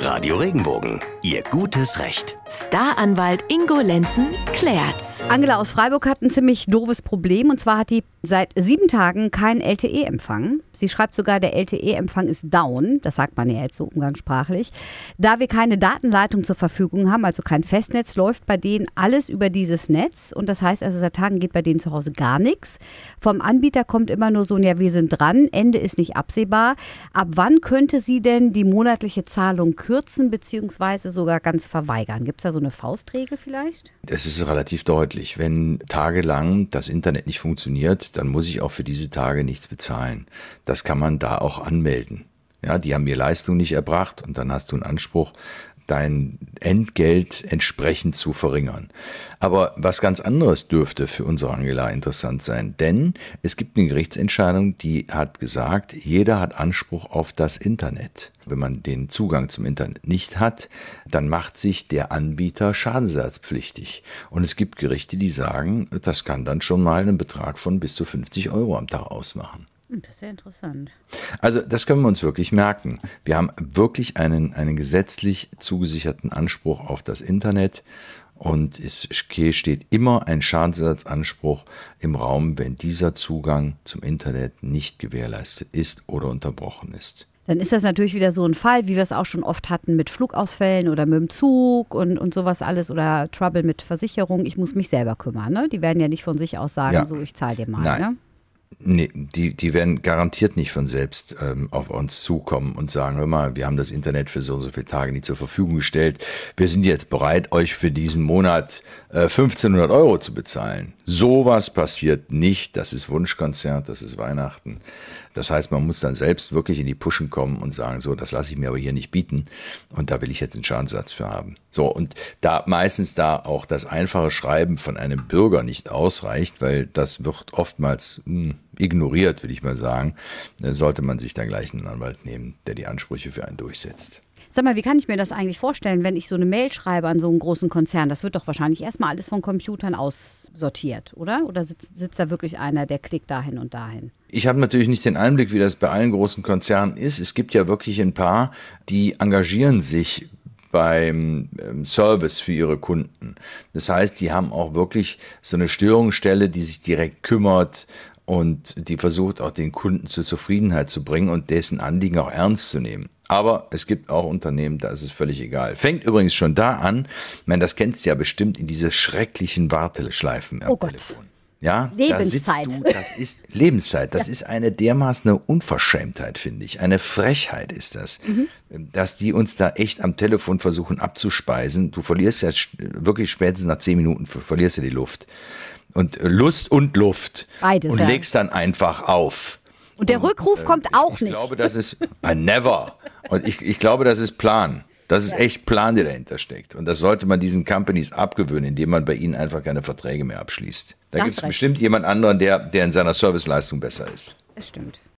Radio Regenbogen, Ihr gutes Recht. Staranwalt Ingo Lenzen klärt's. Angela aus Freiburg hat ein ziemlich doofes Problem und zwar hat die seit sieben Tagen keinen LTE-Empfang. Sie schreibt sogar, der LTE-Empfang ist down. Das sagt man ja jetzt so umgangssprachlich. Da wir keine Datenleitung zur Verfügung haben, also kein Festnetz, läuft bei denen alles über dieses Netz. Und das heißt also, seit Tagen geht bei denen zu Hause gar nichts. Vom Anbieter kommt immer nur so, ja, wir sind dran. Ende ist nicht absehbar. Ab wann könnte sie denn die monatliche Zahlung kürzen bzw. sogar ganz verweigern? Gibt es da so eine Faustregel vielleicht? Es ist relativ deutlich. Wenn tagelang das Internet nicht funktioniert, dann muss ich auch für diese Tage nichts bezahlen. Das kann man da auch anmelden. Ja, die haben mir Leistung nicht erbracht und dann hast du einen Anspruch, dein Entgelt entsprechend zu verringern. Aber was ganz anderes dürfte für unsere Angela interessant sein, denn es gibt eine Gerichtsentscheidung, die hat gesagt, jeder hat Anspruch auf das Internet. Wenn man den Zugang zum Internet nicht hat, dann macht sich der Anbieter schadensersatzpflichtig. Und es gibt Gerichte, die sagen, das kann dann schon mal einen Betrag von bis zu 50 Euro am Tag ausmachen. Hm, das ist ja interessant. Also das können wir uns wirklich merken. Wir haben wirklich einen, einen gesetzlich zugesicherten Anspruch auf das Internet. Und es steht immer ein Schadensersatzanspruch im Raum, wenn dieser Zugang zum Internet nicht gewährleistet ist oder unterbrochen ist. Dann ist das natürlich wieder so ein Fall, wie wir es auch schon oft hatten mit Flugausfällen oder mit dem Zug und, und sowas alles oder Trouble mit Versicherung. Ich muss mich selber kümmern. Ne? Die werden ja nicht von sich aus sagen, Ja. so ich zahle dir mal. Nein. Ne? Nee, die, die werden garantiert nicht von selbst ähm, auf uns zukommen und sagen, hör mal, wir haben das Internet für so und so viele Tage nicht zur Verfügung gestellt. Wir sind jetzt bereit, euch für diesen Monat äh, 1500 Euro zu bezahlen. Sowas passiert nicht. Das ist Wunschkonzert, das ist Weihnachten. Das heißt, man muss dann selbst wirklich in die Puschen kommen und sagen, so, das lasse ich mir aber hier nicht bieten und da will ich jetzt einen Schadenssatz für haben. So, und da meistens da auch das einfache Schreiben von einem Bürger nicht ausreicht, weil das wird oftmals hm, ignoriert, will ich mal sagen, äh, sollte man sich dann gleich einen Anwalt nehmen, der die Ansprüche für einen durchsetzt. Sag mal, wie kann ich mir das eigentlich vorstellen, wenn ich so eine Mail schreibe an so einen großen Konzern? Das wird doch wahrscheinlich erstmal alles von Computern aussortiert, oder? Oder sitzt, sitzt da wirklich einer, der klickt dahin und dahin? Ich habe natürlich nicht den Einblick, wie das bei allen großen Konzernen ist. Es gibt ja wirklich ein paar, die engagieren sich beim ähm, Service für ihre Kunden. Das heißt, die haben auch wirklich so eine Störungsstelle, die sich direkt kümmert und die versucht auch den Kunden zur Zufriedenheit zu bringen und dessen Anliegen auch ernst zu nehmen. Aber es gibt auch Unternehmen, da ist es völlig egal. Fängt übrigens schon da an, ich meine, das kennst du ja bestimmt in diese schrecklichen Warteschleifen am Oh Gott. Telefon. Ja, Lebenszeit. Da sitzt du, das ist Lebenszeit. Das ist eine dermaßen eine Unverschämtheit, finde ich. Eine Frechheit ist das, dass die uns da echt am Telefon versuchen abzuspeisen. Du verlierst ja wirklich spätestens nach zehn Minuten ver- verlierst du die Luft. Und äh, Lust und Luft. Beides, Und ja. legst dann einfach auf. Und der Rückruf kommt auch Ich nicht. glaube, das ist a never. Und ich, ich glaube, das ist Plan. Das ist echt Plan, der dahinter steckt. Und das sollte man diesen Companies abgewöhnen, indem man bei ihnen einfach keine Verträge mehr abschließt. Da gibt es bestimmt jemand anderen, der, der in seiner Serviceleistung besser ist. das stimmt.